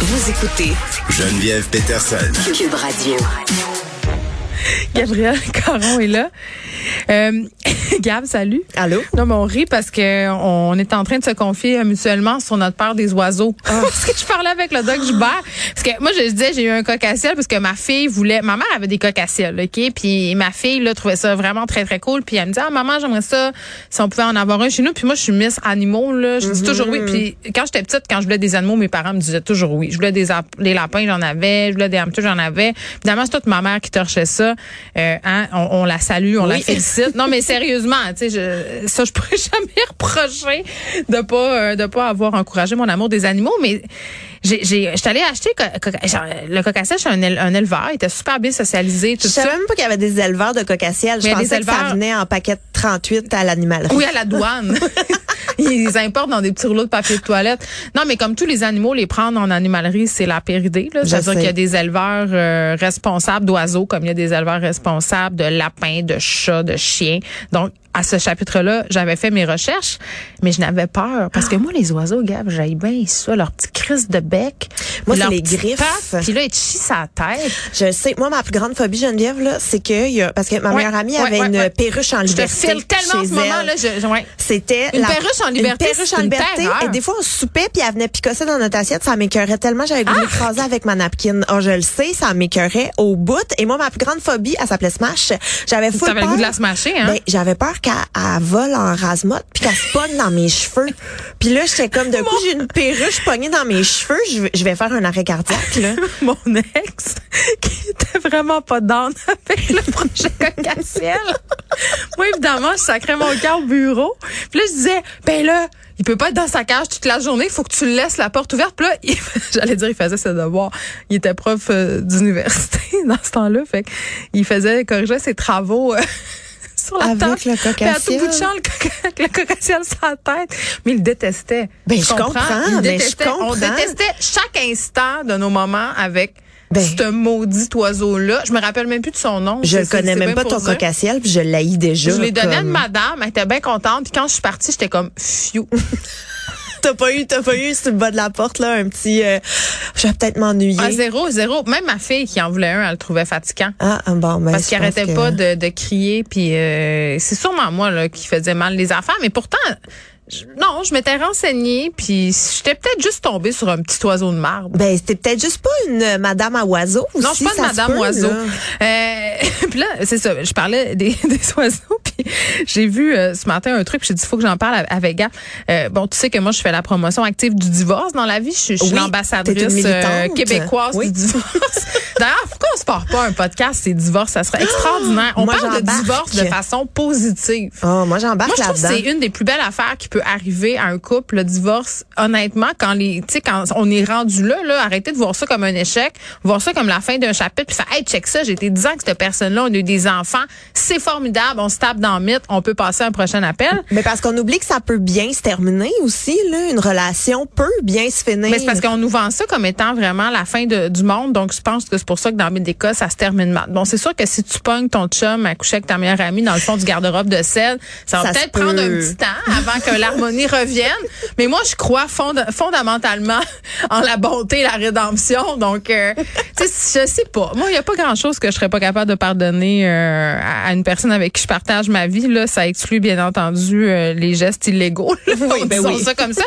Vous écoutez Geneviève Peterson. Cube Radio. Gabriel Caron est là. Euh, Gab, salut. Allô? Non, mais on rit parce que on est en train de se confier mutuellement sur notre peur des oiseaux. parce que je parlais avec le doc Joubert. Parce que moi, je disais, j'ai eu un coq à ciel parce que ma fille voulait... Ma mère avait des coq à ciel, OK? Puis ma fille, là, trouvait ça vraiment très, très cool. Puis elle me dit, ah, maman, j'aimerais ça si on pouvait en avoir un chez nous. Puis moi, je suis Miss Animaux, là. Je dis toujours oui. Puis quand j'étais petite, quand je voulais des animaux, mes parents me disaient toujours oui. Je voulais des, ap- des lapins, j'en avais. Je voulais des hamsters, j'en avais. Évidemment, c'est toute ma mère qui torchait ça. Euh, hein, on, on la salue, on la Oui. Non, mais sérieusement, tu sais, je, ça, je pourrais jamais reprocher de pas, euh, de pas avoir encouragé mon amour des animaux, mais j'ai, j'ai, j'étais allée acheter co- co- le cocassel chez un, éle- un éleveur. Il était super bien socialisé, tout Je savais même pas qu'il y avait des éleveurs de cocassiel. Je Mais il y a pensais des que ça éleveurs- venait en paquet de 38 à l'animalerie. Oui, à la douane. Ils importent dans des petits rouleaux de papier de toilette. Non, mais comme tous les animaux, les prendre en animalerie, c'est la pire idée. là. Je C'est-à-dire sais. qu'il y a des éleveurs euh, responsables d'oiseaux, comme il y a des éleveurs responsables de lapins, de chats, de chiens. Donc, à ce chapitre-là, j'avais fait mes recherches, mais je n'avais peur. Parce que moi, les oiseaux, Gab, j'aille bien ça, leur petit crise de bec. Moi, c'est les griffes. Puis là, ils te chient sa tête. Je sais. Moi, ma plus grande phobie, Geneviève, là, c'est que, il y a, parce que ma Ouais, meilleure amie avait ouais, une ouais. perruche en Je te liberté. file tellement en ce moment, elle. là. Je, ouais. C'était Une la- perruche en liberté, Une perruche en liberté. terreur. Et des fois, on soupait puis elle venait picosser dans notre assiette. Ça m'écœurait tellement. J'avais goût de l'écraser avec ma napkin. Oh, je le sais, ça m'écœurait au bout. Et moi, ma plus grande phobie, elle s'appelait Smash. J'avais full T'avais le peur. goût de la smasher, hein? Ben, j'avais peur qu'elle elle vole en rase-motte puis qu'elle se pogne dans mes cheveux. Puis là, j'étais comme, d'un coup, j'ai une perruche pognée dans mes cheveux. Je vais- faire un arrêt cardiaque, là. mon ex qui était vraiment pas down avec le projet cocassiel. Moi, évidemment, je sacrais mon cœur au bureau. Puis là, je disais, ben là, il peut pas être dans sa cage toute la journée, il faut que tu laisses la porte ouverte. Puis là, il- j'allais dire, il faisait ses devoirs. Il était prof euh, d'université dans ce temps-là. Fait il faisait, corrigeait ses travaux. euh, sur la Avec table. le Puis à tout bout de champ, le, coca- le sur la tête. Mais il détestait. Ben, je comprends, Il ben, je. On détestait chaque instant de nos moments avec Ben. ce maudit oiseau-là. Je me rappelle même plus de son nom. Je le connais même pas ton dire. cocassiel puis je l'haïs déjà. Je l'ai donné à comme- une madame, elle était bien contente. Puis quand je suis partie, j'étais comme fiou. T'as pas eu, t'as pas eu sur le bas de la porte là un petit. euh, je vais peut-être m'ennuyer. À zéro, zéro. Même ma fille qui en voulait un, elle le trouvait fatigant. Ah bon ben. Parce pense arrêtait que- pas de, de crier. Puis euh, c'est sûrement moi là, qui faisais mal les affaires. Mais pourtant, je- non, je m'étais renseignée. Puis j'étais peut-être juste tombée sur un petit oiseau de marbre. Ben c'était peut-être juste pas une euh, Madame à oiseau. Non, je suis pas une madame oiseau. Euh, puis là, c'est ça, je parlais des, des oiseaux, puis j'ai vu euh, ce matin un truc, puis j'ai dit, il faut que j'en parle avec Gap. Euh, bon, tu sais que moi, je fais la promotion active du divorce dans la vie. Je, suis- je suis Oui, l'ambassadrice euh, québécoise Oui. du divorce. D'ailleurs, pourquoi on se part pas un podcast, c'est divorce? Ça serait extraordinaire. On Moi, parle de divorce de façon positive. Oh, moi j'embarque Moi, je trouve que là-dedans. c'est une des plus belles affaires qui peut arriver à un couple, le divorce. Honnêtement, quand les, tu sais, quand on est rendu là, là, arrêtez de voir ça comme un échec, voir ça comme la fin d'un chapitre, puis faire, hey, check ça, j'ai été 10 ans que cette personne-là, on a eu des enfants, c'est formidable, on se tape dans le mythe, on peut passer à un prochain appel. Mais parce qu'on oublie que ça peut bien se terminer aussi là. Une relation peut bien se finir. Mais c'est parce qu'on nous vend ça comme étant vraiment la fin de- du monde, donc je pense que c'est pour ça que dans bien des cas, ça se termine mal. Bon, c'est sûr que si tu pognes ton chum à coucher avec ta meilleure amie dans le fond du garde-robe de sel, ça va peut-être prendre un petit temps avant que l'harmonie revienne. Mais moi, je crois fonda- fondamentalement en la bonté et la rédemption. Donc, euh, tu sais, je sais pas. Moi, il y a pas grand-chose que je serais pas capable de pardonner euh, à une personne avec qui je partage ma vie. Là, ça exclut bien entendu euh, les gestes illégaux. là. Oui, ben oui. ça comme ça.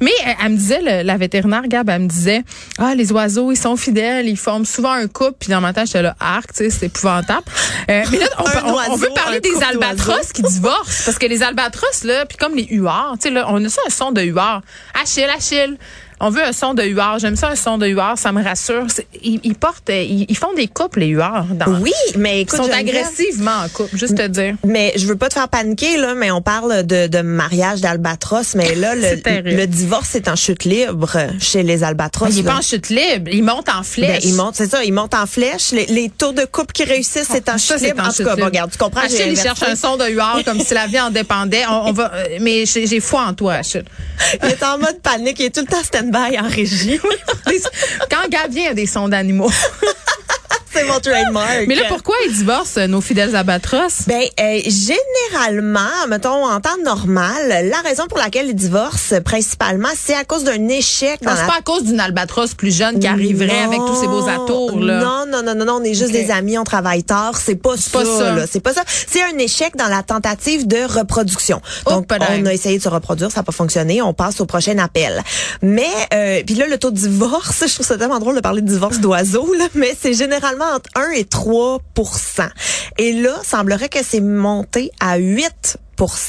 Mais euh, elle me disait, le- la vétérinaire Gab, elle me disait, ah les oiseaux, ils sont fidèles, ils forment souvent un couple. Puis dans ma tête, j'étais là, arc, tu sais, c'est épouvantable. Euh, mais là, on, Un peut- on- veut parler un des albatros qui divorcent. Parce que les albatros, là, puis comme les huards, tu sais, là, on a ça un son de huard. Achille, Achille. On veut un son de huard. J'aime ça, un son de huard. Ça me rassure. Ils, ils portent, ils, ils font des couples, les huards. Dans, Oui, mais Ils écoute, sont Geneviève, agressivement en couple, juste te dire. Mais je veux pas te faire paniquer là, mais on parle de, de mariage d'albatros, mais là le, divorce est en chute libre chez les albatros. Il est là. pas en chute libre. Il monte en Ben, flèche. ils montent, c'est ça, ils montent en flèche. Les, les taux de couple qui réussissent, c'est en Ça, chute libre. en En tout cas, bon, regarde, tu comprends, Achille, il cherche un son de huard comme si la vie en dépendait. On, on va, euh, mais j'ai foi en toi, Achille. Il est en mode panique, il est tout le temps stand-by en régie. Quand Gab vient, il y a des sons d'animaux. c'est mon trademark. Mais là, pourquoi ils divorcent, euh, nos fidèles albatros? Ben, euh, généralement, mettons, en temps normal, la raison pour laquelle ils divorcent, principalement, c'est à cause d'un échec dans C'est pas à cause d'une albatros plus jeune qui arriverait avec tous ses beaux atours, là. Non, non, non, non, non, on est juste des amis, on travaille tard. C'est pas, pas ça, là. C'est pas ça. C'est un échec dans la tentative de reproduction. Oh, Donc, on a essayé de se reproduire, ça n'a pas fonctionné. On passe au prochain appel. Mais, euh, puis là, le taux de divorce, je trouve ça tellement drôle de parler de divorce d'oiseaux, là, mais c'est généralement entre 1 et 3 Et là, semblerait que c'est monté à 8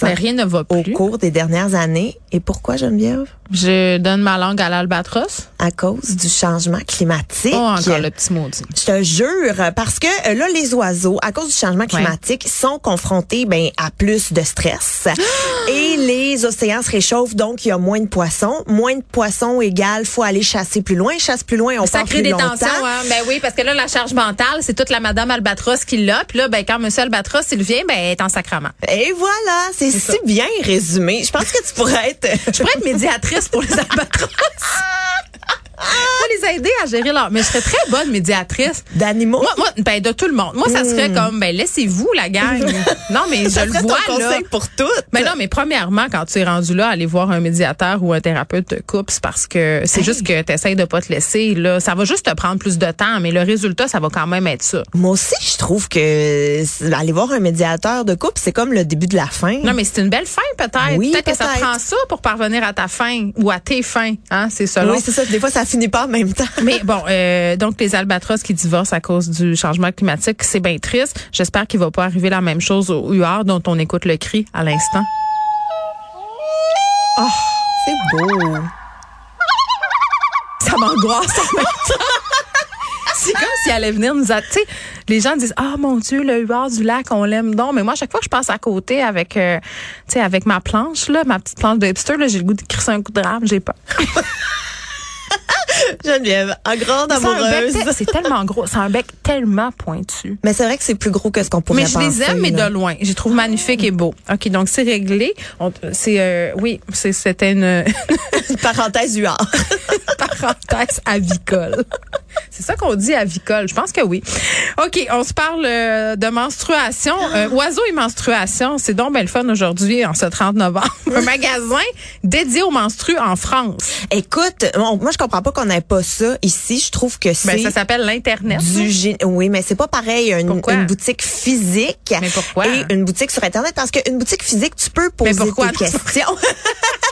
mais rien ne va plus. Au cours des dernières années. Et pourquoi, Geneviève? Je donne ma langue à l'albatros. À cause du changement climatique. Oh, encore le petit maudit. Je te jure, parce que euh, là, les oiseaux, à cause du changement climatique, sont confrontés ben, à plus de stress. Et les océans se réchauffent, donc il y a moins de poissons. Moins de poissons égale, faut aller chasser plus loin. Chasse plus loin, on Ça crée des tensions, hein? Ben oui, parce que là, la charge mentale, c'est toute la madame albatros qui l'a. Puis là, ben, quand monsieur albatros, il vient, ben, elle est en sacrement. Et voilà, c'est si bien résumé. Je pense que tu pourrais être... Je pourrais être médiatrice pour les albatros. Faut les aider à gérer leur. Mais je serais très bonne médiatrice. D'animaux? Moi, moi, ben, de tout le monde. Moi, ça serait hmm. comme, ben, laissez-vous, la gang. non, mais je le vois, ton là. pour toutes. Mais non, mais premièrement, quand tu es rendu là, aller voir un médiateur ou un thérapeute de couple, c'est parce que c'est juste que tu essaies de pas te laisser, là. Ça va juste te prendre plus de temps, mais le résultat, ça va quand même être ça. Moi aussi, je trouve que aller voir un médiateur de couple, c'est comme le début de la fin. Non, mais c'est une belle fin, peut-être. Oui, peut-être que ça prend ça pour parvenir à ta fin ou à tes fins, hein. C'est selon. Oui, c'est ça. Des fois, ça finit pas en même temps. Mais bon, euh, donc les albatros qui divorcent à cause du changement climatique, c'est bien triste. J'espère qu'il va pas arriver la même chose au UR dont on écoute le cri à l'instant. Oh, c'est beau. Ça m'angoisse en même temps. C'est comme si elle allait venir nous... Sais, les gens disent, ah mon Dieu, le huard du lac, on l'aime donc. Mais moi, à chaque fois que je passe à côté avec, euh, tu sais, avec ma planche, là, ma petite planche de hipster, là, j'ai le goût de crisser un coup de rame, j'ai pas. Geneviève, en grande amoureuse. C'est tellement gros. C'est un bec tellement pointu. Mais c'est vrai que c'est plus gros que ce qu'on pourrait penser. Mais je les aime, mais de loin. Je les trouve magnifiques et beaux. OK, donc c'est réglé. C'est euh, Oui, c'était une... parenthèse huard. parenthèse avicole. C'est ça qu'on dit avicole. Je pense que oui. OK, on se parle euh, de menstruation. Euh, oiseaux et menstruation, c'est donc belle fun aujourd'hui, en ce 30 novembre. Un magasin dédié aux menstrues en France. Écoute, moi, je comprends pas qu'on n'ait pas ça ici. Je trouve que ben, c'est... ça s'appelle l'Internet. Du Oui, mais c'est pas pareil. Une, une, boutique physique mais pourquoi? et une boutique sur Internet. Parce qu'une boutique physique, tu peux poser tes questions.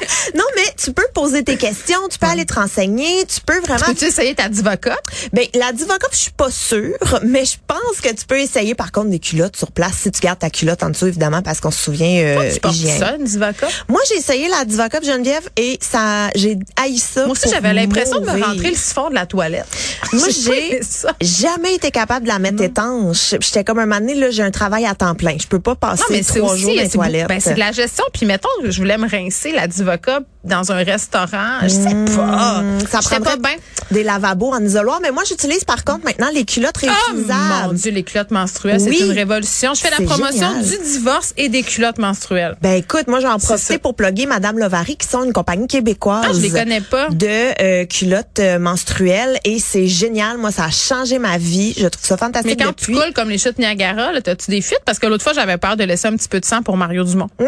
non, mais tu peux poser tes questions, tu peux aller te renseigner, tu peux vraiment... Peux-tu essayer ta Divocop? Ben, la Divocop, je suis pas sûre, mais je pense que tu peux essayer, par contre, des culottes sur place, si tu gardes ta culotte en dessous, évidemment, parce qu'on se souvient, euh, tu ça, une Divocop? Moi, j'ai essayé la Divocop Geneviève et ça, j'ai haï ça. Moi aussi, j'avais l'impression de me rentrer le siphon de la toilette. Moi, j'ai jamais été capable de la mettre étanche. J'étais comme un moment donné, là, j'ai un travail à temps plein. Je peux pas passer non, mais trois jours dans les toilettes. Ben, c'est de la gestion. Puis mettons, je voulais me rincer la Divocop dans un restaurant. Je sais hmm, pas. Ça prendrait pas bien. des lavabos en isoloir. Mais moi, j'utilise par contre maintenant les culottes réutilisables. Oh mon Dieu, les culottes menstruelles, c'est une révolution. Je fais la promotion du divorce et des culottes menstruelles. Ben écoute, moi j'en profite pour plugger Madame Lovary, qui sont une compagnie québécoise. Ah, je les connais pas. De euh, culottes euh, menstruelles et c'est génial. Moi, ça a changé ma vie. Je trouve ça fantastique. Mais quand tu coules comme les chutes Niagara, t'as-tu des fuites? Parce que l'autre fois, j'avais peur de laisser un petit peu de sang pour Mario Dumont.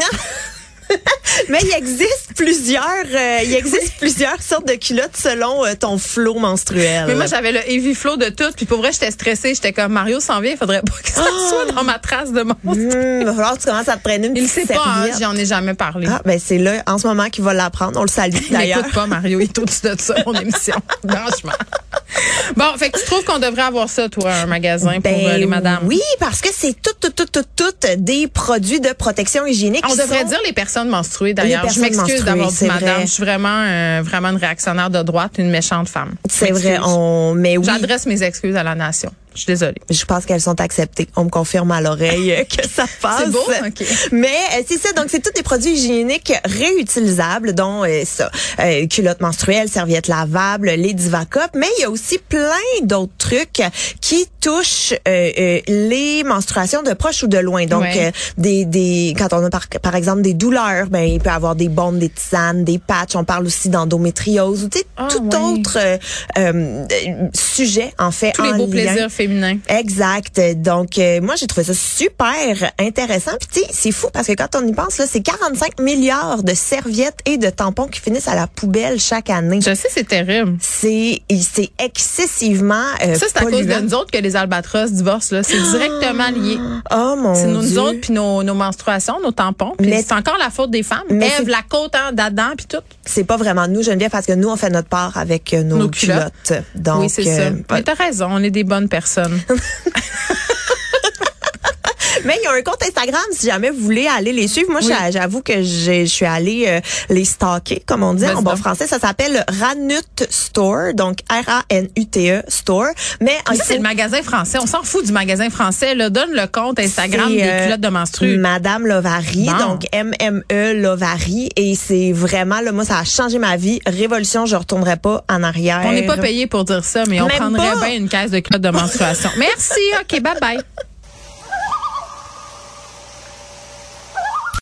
Mais il existe plusieurs, euh, il existe plusieurs sortes de culottes selon euh, ton flot menstruel. Mais moi, j'avais le heavy flow de tout. Puis pour vrai, j'étais stressée. J'étais comme Mario s'en vient, il faudrait pas que ça ah! soit dans ma trace de monstre. Mmh, il va falloir que tu commences à te prendre une Il sait pas, hein, j'en ai jamais parlé. Ah, ben c'est là, en ce moment, qu'il va l'apprendre. On le salue d'ailleurs. N'écoute pas Mario, il est au-dessus de ça, mon émission. Franchement. Bon, fait que tu trouves qu'on devrait avoir ça, toi, un magasin pour euh, les ben madames? Oui, parce que c'est tout, tout, tout, tout, tout des produits de protection hygiénique. On devrait dire les personnes menstruées, d'ailleurs. Je m'excuse d'avoir dit madame. Je suis vraiment, euh, vraiment une réactionnaire de droite, une méchante femme. C'est vrai, on, mais oui. J'adresse mes excuses à la nation. Je suis désolée. Je pense qu'elles sont acceptées. On me confirme à l'oreille que ça passe. c'est beau, OK. Mais euh, c'est ça, donc c'est tous des produits hygiéniques réutilisables, dont euh, ça, euh, culottes menstruelles, serviettes lavables, les Divacop, mais il y a aussi plein d'autres trucs qui touchent les menstruations de proche ou de loin. Donc des, des quand on a par, par exemple des douleurs, ben il peut y avoir des bombes, des tisanes, des patchs. On parle aussi d'endométriose ou tu sais, ah, tout autre sujet en fait Tous les beaux plaisirs féminin. Exact. Donc, euh, moi, j'ai trouvé ça super intéressant. Puis, tu sais, c'est fou parce que quand on y pense, là, c'est 45 milliards de serviettes et de tampons qui finissent à la poubelle chaque année. Je sais, c'est terrible. C'est c'est excessivement euh, Ça, c'est à cause de nous autres que les albatros divorcent. là. C'est directement lié. Oh mon C'est nous, Dieu. nous autres, puis nos, nos menstruations, nos tampons. Puis c'est encore la faute des femmes. Mais Ève, la côte, hein, d'Adam, puis tout. C'est pas vraiment nous, Geneviève, parce que nous, on fait notre part avec euh, nos, Nos culottes. culottes. Donc, oui, c'est euh, ça. Mais t'as raison, on est des bonnes personnes. Mais il y a un compte Instagram si jamais vous voulez aller les suivre. Moi, Oui. j'avoue que je suis allée euh, les stalker, comme on dit en Vas-y bon donc. français. Ça s'appelle Ranut Store, donc R-A-N-U-T-E Store. Mais en Ça, c'est le magasin français. On s'en fout du magasin français. Là. Donne le compte Instagram des euh, culottes de menstru. Madame Lovary, Bon. donc M-M-E Lovary. Et c'est vraiment, là, moi, ça a changé ma vie. Révolution, je retournerai pas en arrière. On n'est pas payé pour dire ça, mais on Même prendrait pas. bien une caisse de culottes de menstruation. Merci. OK, bye bye.